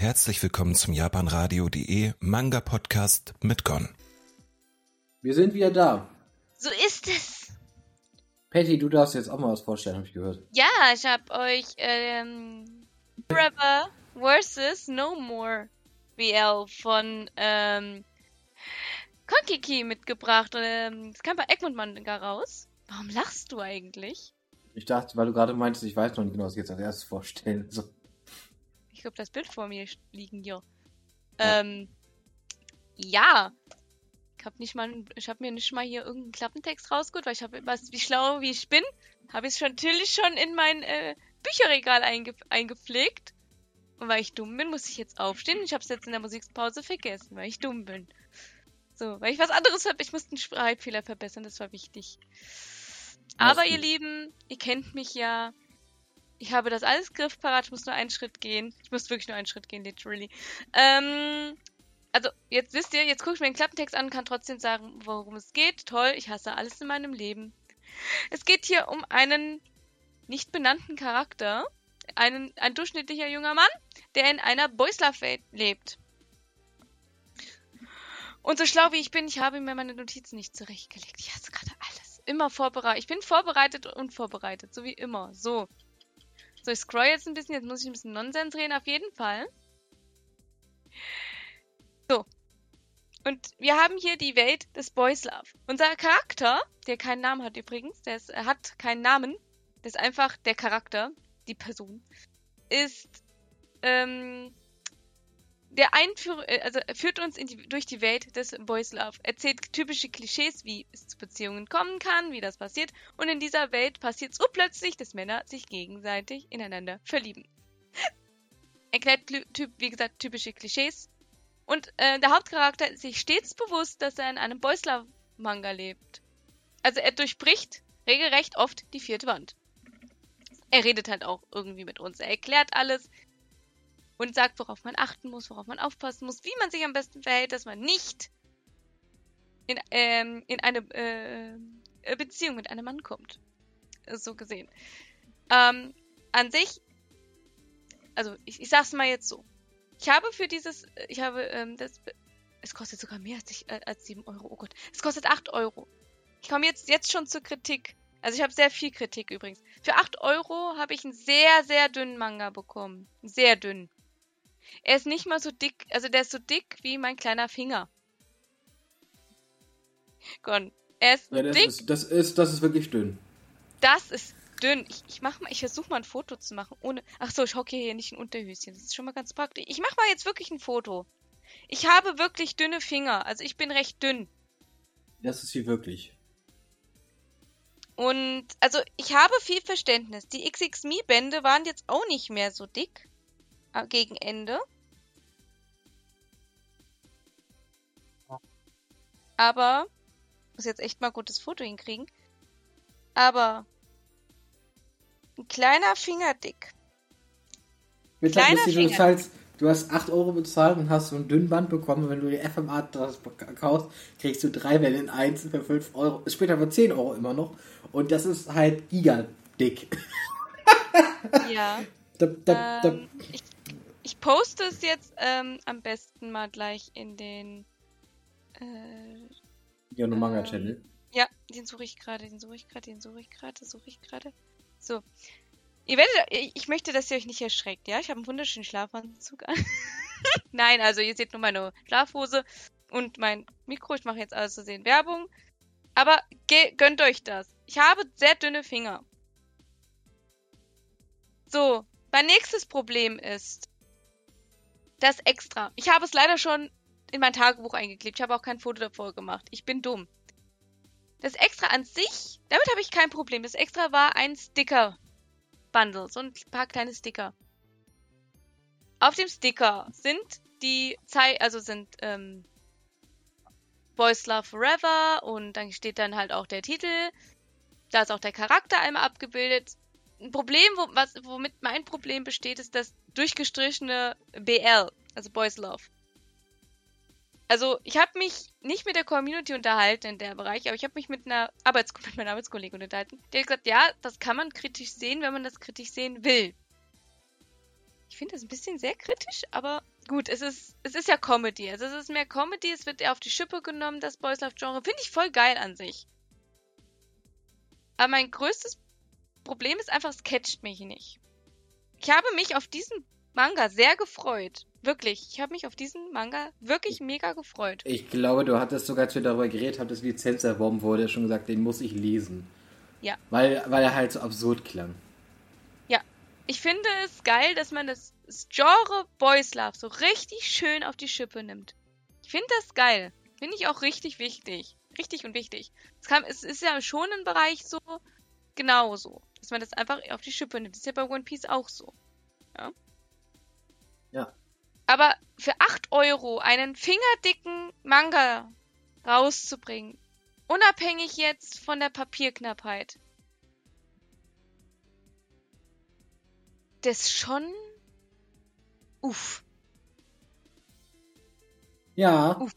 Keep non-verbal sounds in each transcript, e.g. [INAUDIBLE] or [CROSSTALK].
Herzlich willkommen zum japanradio.de Manga Podcast mit Gon. Wir sind wieder da. So ist es. Patty, du darfst jetzt auch mal was vorstellen, habe ich gehört. Ja, ich hab euch ähm, Forever vs. No More BL von ähm, Konkiki mitgebracht. Ähm, das kam bei Egmont Manga raus. Warum lachst du eigentlich? Ich dachte, weil du gerade meintest, ich weiß noch nicht genau, was ich jetzt als erstes vorstellen. So. Ich glaube, das Bild vor mir liegen hier. Ja. Ähm, ja. Ich habe nicht mal, ich habe mir nicht mal hier irgendeinen Klappentext rausgeholt, weil ich habe was, wie schlau wie ich bin, habe ich es natürlich schon in mein äh, Bücherregal einge eingepflegt. Und weil ich dumm bin, muss ich jetzt aufstehen. Ich habe es jetzt in der Musikpause vergessen, weil ich dumm bin. So, weil ich was anderes habe. Ich musste einen Schreibfehler verbessern, das war wichtig. Aber ihr Lieben, ihr kennt mich ja. Ich habe das alles griffparat, ich muss nur einen Schritt gehen. Ich muss wirklich nur einen Schritt gehen, literally. Ähm, also, jetzt wisst ihr, jetzt gucke ich mir den Klappentext an und kann trotzdem sagen, worum es geht. Toll, ich hasse alles in meinem Leben. Es geht hier um einen nicht benannten Charakter. Einen, ein durchschnittlicher junger Mann, der in einer Boys Love Welt lebt. Und so schlau wie ich bin, ich habe mir meine Notizen nicht zurechtgelegt. Ich hasse gerade alles. Immer vorbereitet. Ich bin vorbereitet und vorbereitet, so wie immer. So. So, ich scroll jetzt ein bisschen, jetzt muss ich ein bisschen Nonsens reden, auf jeden Fall. So. Und wir haben hier die Welt des Boys Love. Unser Charakter, der keinen Namen hat übrigens, der ist, hat keinen Namen, der ist einfach der Charakter, die Person, ist ähm, der Einführ äh, also führt uns die, durch die Welt des Boys Love, erzählt typische Klischees, wie es zu Beziehungen kommen kann, wie das passiert, und in dieser Welt passiert so plötzlich, dass Männer sich gegenseitig ineinander verlieben. [LAUGHS] Erklärt, typ, wie gesagt, typische Klischees. Und äh, der Hauptcharakter ist sich stets bewusst, dass er in einem Boys Love Manga lebt. Also er durchbricht regelrecht oft die vierte Wand. Er redet halt auch irgendwie mit uns. Er erklärt alles, und sagt, worauf man achten muss, worauf man aufpassen muss, wie man sich am besten verhält, dass man nicht in, ähm, in eine äh, Beziehung mit einem Mann kommt. So gesehen. Ähm, an sich, also ich, ich sag's mal jetzt so. Ich habe für dieses, ich habe, ähm, das, es kostet sogar mehr als, ich, äh, als 7 Euro. Oh Gott, es kostet 8 Euro. Ich komme jetzt, jetzt schon zur Kritik. Also ich habe sehr viel Kritik übrigens. Für 8 Euro habe ich einen sehr, sehr dünnen Manga bekommen. Sehr dünn. Er ist nicht mal so dick, also der ist so dick wie mein kleiner Finger. Gon. Er ist ja, das dick. Ist, das, ist, das ist wirklich dünn. Das ist dünn. Ich, ich mach mal, ich versuche mal ein Foto zu machen. Ohne. Ach so, ich hocke hier nicht ein Unterhöschen. Das ist schon mal ganz praktisch. Ich mach mal jetzt wirklich ein Foto. Ich habe wirklich dünne Finger. Also ich bin recht dünn. Das ist sie wirklich. Und also ich habe viel Verständnis. Die XX-Me-Bände waren jetzt auch nicht mehr so dick. Äh, gegen Ende. Aber, muss jetzt echt mal ein gutes Foto hinkriegen. Aber, ein kleiner Fingerdick. Kleiner Finger. Du, zahlst, du hast 8 Euro bezahlt und hast so ein Dünnband bekommen. Wenn du die FMA kaufst, kriegst du drei Wellen in 1 für 5 Euro. Später für 10 Euro immer noch. Und das ist halt gigadick. Ja. da, da, da. Ähm, ich ich poste es jetzt ähm, am besten mal gleich in den. Äh, ja, no Manga Channel. Ähm, ja, den suche ich gerade, den suche ich gerade, den suche ich gerade, suche ich gerade. So. Ihr werdet, ich möchte, dass ihr euch nicht erschreckt, ja? Ich habe einen wunderschönen Schlafanzug an. [LAUGHS] Nein, also ihr seht nur meine Schlafhose und mein Mikro. Ich mache jetzt alles zu sehen Werbung. Aber gönnt euch das. Ich habe sehr dünne Finger. So, mein nächstes Problem ist, das extra. Ich habe es leider schon in mein Tagebuch eingeklebt. Ich habe auch kein Foto davor gemacht. Ich bin dumm. Das extra an sich, damit habe ich kein Problem. Das extra war ein Sticker-Bundle. So ein paar kleine Sticker. Auf dem Sticker sind die Zeit, also sind ähm, Boys Love Forever und dann steht dann halt auch der Titel. Da ist auch der Charakter einmal abgebildet. Ein Problem, wo, was, womit mein Problem besteht, ist das durchgestrichene BL, also Boys Love. Also, ich habe mich nicht mit der Community unterhalten in der Bereich, aber ich habe mich mit einer Arbeits [LAUGHS] mit meiner Arbeitskollegin unterhalten. Die hat gesagt, ja, das kann man kritisch sehen, wenn man das kritisch sehen will. Ich finde das ein bisschen sehr kritisch, aber gut, es ist, es ist ja Comedy. Also es ist mehr Comedy, es wird eher auf die Schippe genommen, das Boys Love Genre. Finde ich voll geil an sich. Aber mein größtes Problem ist einfach, es catcht mich nicht. Ich habe mich auf diesen Manga sehr gefreut. Wirklich. Ich habe mich auf diesen Manga wirklich mega gefreut. Ich glaube, du hattest sogar, wir darüber geredet haben, dass Lizenz erworben wurde, schon gesagt, den muss ich lesen. Ja. Weil, weil er halt so absurd klang. Ja. Ich finde es geil, dass man das, das Genre Boys Love so richtig schön auf die Schippe nimmt. Ich finde das geil. Finde ich auch richtig wichtig. Richtig und wichtig. Es, kam, es ist ja schon im Bereich so genauso. Dass man das einfach auf die Schippe nimmt. Das ist ja bei One Piece auch so. Ja. Ja. Aber für 8 Euro einen fingerdicken Manga rauszubringen, unabhängig jetzt von der Papierknappheit, das schon. Uff. Ja. Uff.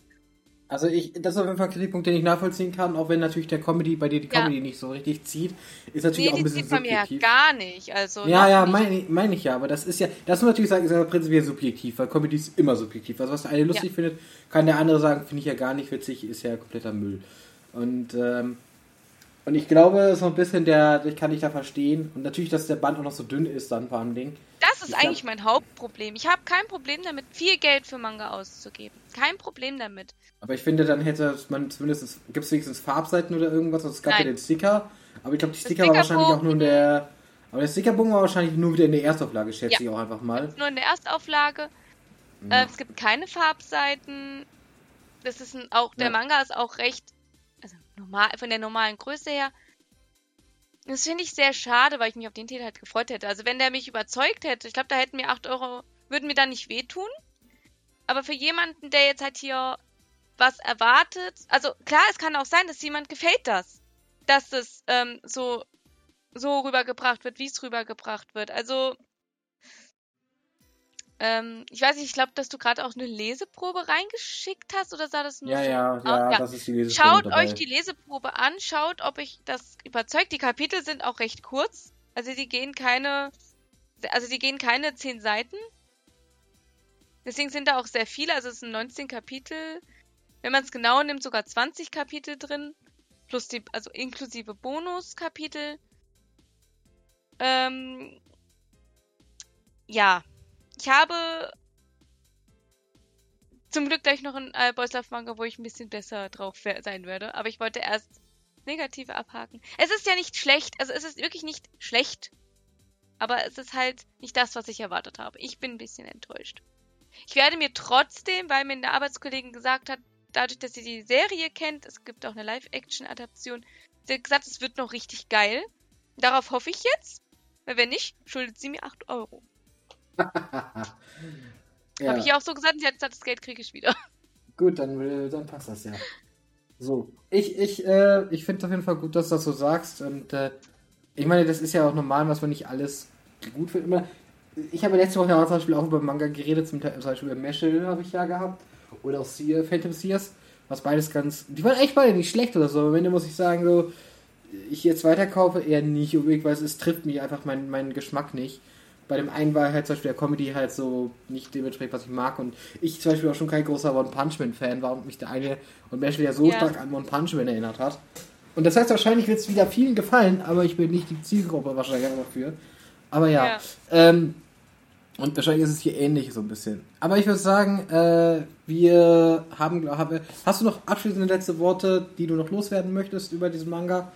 Also ich, das ist auf jeden Fall ein Kritikpunkt, den ich nachvollziehen kann, auch wenn natürlich der Comedy bei dir die Comedy ja. nicht so richtig zieht, ist natürlich nee, auch ein bisschen subjektiv. Nee, die bei mir ja gar nicht, also. Ja, ja, meine mein ich ja, aber das ist ja, das muss man natürlich sagen, ist ja prinzipiell subjektiv, weil Comedy ist immer subjektiv. Also was der eine lustig ja. findet, kann der andere sagen, finde ich ja gar nicht witzig, ist ja kompletter Müll. Und ähm, und ich glaube, so ein bisschen der, ich kann dich da verstehen. Und natürlich, dass der Band auch noch so dünn ist, dann vor allem Ding. Das ist ich eigentlich glaub, mein Hauptproblem. Ich habe kein Problem damit, viel Geld für Manga auszugeben. Kein Problem damit. Aber ich finde, dann hätte man zumindest, gibt es wenigstens Farbseiten oder irgendwas? Also es gab Nein. ja den Sticker. Aber ich glaube, die Sticker war wahrscheinlich auch nur in der. Aber der Stickerbogen war wahrscheinlich nur wieder in der Erstauflage, schätze ja. ich auch einfach mal. Nur in der Erstauflage. Ja. Äh, es gibt keine Farbseiten. Das ist ein, auch, der ja. Manga ist auch recht normal, von der normalen Größe her. Das finde ich sehr schade, weil ich mich auf den Titel halt gefreut hätte. Also wenn der mich überzeugt hätte, ich glaube, da hätten mir 8 Euro, würden mir dann nicht wehtun. Aber für jemanden, der jetzt halt hier was erwartet, also klar, es kann auch sein, dass jemand gefällt das. Dass es ähm, so, so rübergebracht wird, wie es rübergebracht wird. Also ähm, ich weiß nicht, ich glaube, dass du gerade auch eine Leseprobe reingeschickt hast oder sah das nur ja, so? Ja, ja, ja, das ist die Leseprobe. Schaut dabei. euch die Leseprobe an, schaut, ob ich das überzeugt. Die Kapitel sind auch recht kurz. Also die gehen keine, also die gehen keine 10 Seiten. Deswegen sind da auch sehr viele, also es sind 19 Kapitel. Wenn man es genau nimmt, sogar 20 Kapitel drin. Plus die, also inklusive Bonuskapitel. Ähm, ja, ich habe zum Glück gleich noch ein äh, Boys Love Manga, wo ich ein bisschen besser drauf sein werde. Aber ich wollte erst Negative abhaken. Es ist ja nicht schlecht, also es ist wirklich nicht schlecht. Aber es ist halt nicht das, was ich erwartet habe. Ich bin ein bisschen enttäuscht. Ich werde mir trotzdem, weil mir eine Arbeitskollegin gesagt hat, dadurch, dass sie die Serie kennt, es gibt auch eine Live-Action-Adaption, sie hat gesagt, es wird noch richtig geil. Darauf hoffe ich jetzt. Weil wenn nicht, schuldet sie mir 8 Euro ja. Habe ich ja auch so gesagt, sie hat gesagt, das Geld kriege ich wieder. Gut, dann, dann passt das ja. So, ich, ich, äh, ich finde es auf jeden Fall gut, dass du das so sagst. Und äh, ich meine, das ist ja auch normal, was man nicht alles gut findet. Ich habe letzte Woche ja zum Beispiel auch über Manga geredet, zum, zum Beispiel über Meshel habe ich ja gehabt. Oder auch Seer, Phantom Sears, was beides ganz. Die waren echt beide nicht schlecht oder so. Aber am Ende muss ich sagen, so, ich jetzt weiterkaufe, eher nicht unbedingt, weil es, es trifft mich einfach meinen mein Geschmack nicht bei dem einen war halt zum Beispiel der Comedy halt so nicht dementsprechend, was ich mag. Und ich zum Beispiel auch schon kein großer One Punch Man Fan war und mich der eine und Mashly ja so ja. stark an One Punch Man erinnert hat. Und das heißt, wahrscheinlich wird es wieder vielen gefallen, aber ich bin nicht die Zielgruppe wahrscheinlich dafür. Aber ja. ja. Ähm, und wahrscheinlich ist es hier ähnlich so ein bisschen. Aber ich würde sagen, äh, wir haben, haben. Hast du noch abschließende letzte Worte, die du noch loswerden möchtest über diesen Manga?